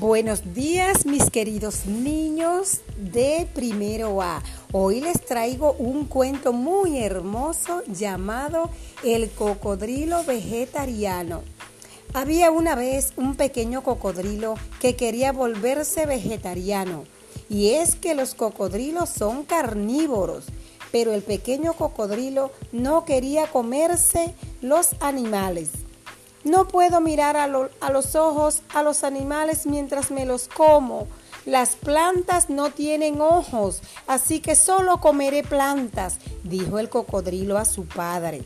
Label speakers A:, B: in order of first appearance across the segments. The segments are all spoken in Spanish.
A: Buenos días mis queridos niños de primero A. Hoy les traigo un cuento muy hermoso llamado El cocodrilo vegetariano. Había una vez un pequeño cocodrilo que quería volverse vegetariano. Y es que los cocodrilos son carnívoros, pero el pequeño cocodrilo no quería comerse los animales. No puedo mirar a, los ojos a los animales mientras me los como. Las plantas no tienen ojos, así que solo comeré plantas, dijo el cocodrilo a su padre.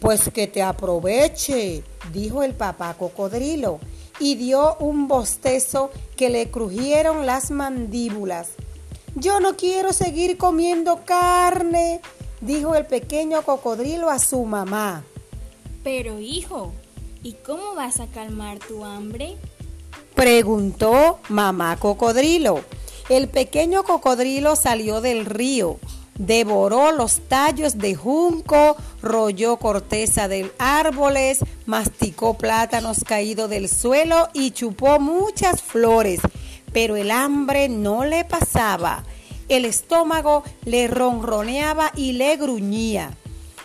A: Pues que te aproveche, dijo el papá cocodrilo, y dio un bostezo que le crujieron las mandíbulas. Yo no quiero seguir comiendo carne, dijo el pequeño cocodrilo a su mamá.
B: Pero hijo, ¿Y cómo vas a calmar tu hambre?
A: Preguntó mamá cocodrilo. El pequeño cocodrilo salió del río, devoró los tallos de junco, rolló corteza de árboles, masticó plátanos caídos del suelo y chupó muchas flores, pero el hambre no le pasaba. El estómago le ronroneaba y le gruñía.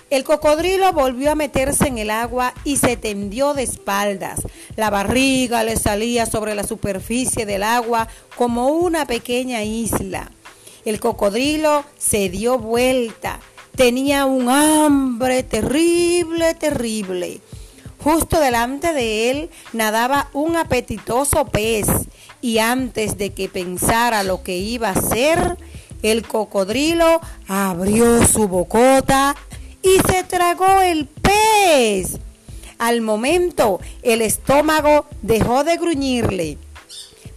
A: El cocodrilo volvió a meterse en el agua y se tendió de espaldas. La barriga le salía sobre la superficie del agua como una pequeña isla. El cocodrilo se dio vuelta. Tenía un hambre terrible, terrible. Justo delante de él nadaba un apetitoso pez y antes de que pensara lo que iba a hacer, el cocodrilo abrió su bocota el pez. Al momento el estómago dejó de gruñirle,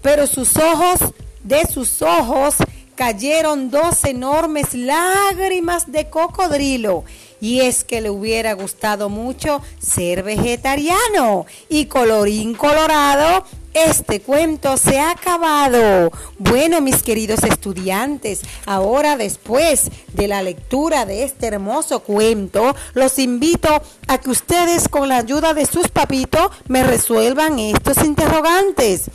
A: pero sus ojos, de sus ojos, cayeron dos enormes lágrimas de cocodrilo. Y es que le hubiera gustado mucho ser vegetariano. Y colorín colorado, este cuento se ha acabado. Bueno, mis queridos estudiantes, ahora después de la lectura de este hermoso cuento, los invito a que ustedes con la ayuda de sus papitos me resuelvan estos interrogantes.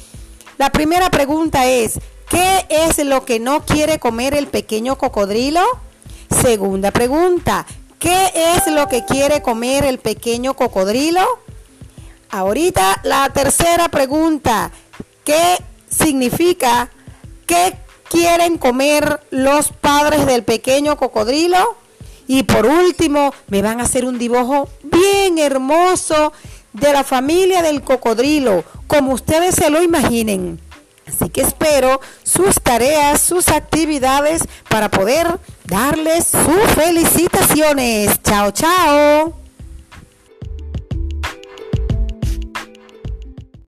A: La primera pregunta es, ¿qué es lo que no quiere comer el pequeño cocodrilo? Segunda pregunta, ¿qué es lo que quiere comer el pequeño cocodrilo? Ahorita la tercera pregunta, ¿qué significa, qué quieren comer los padres del pequeño cocodrilo? Y por último, me van a hacer un dibujo bien hermoso de la familia del cocodrilo, como ustedes se lo imaginen. Así que espero sus tareas, sus actividades para poder darles sus felicitaciones. Chao, chao.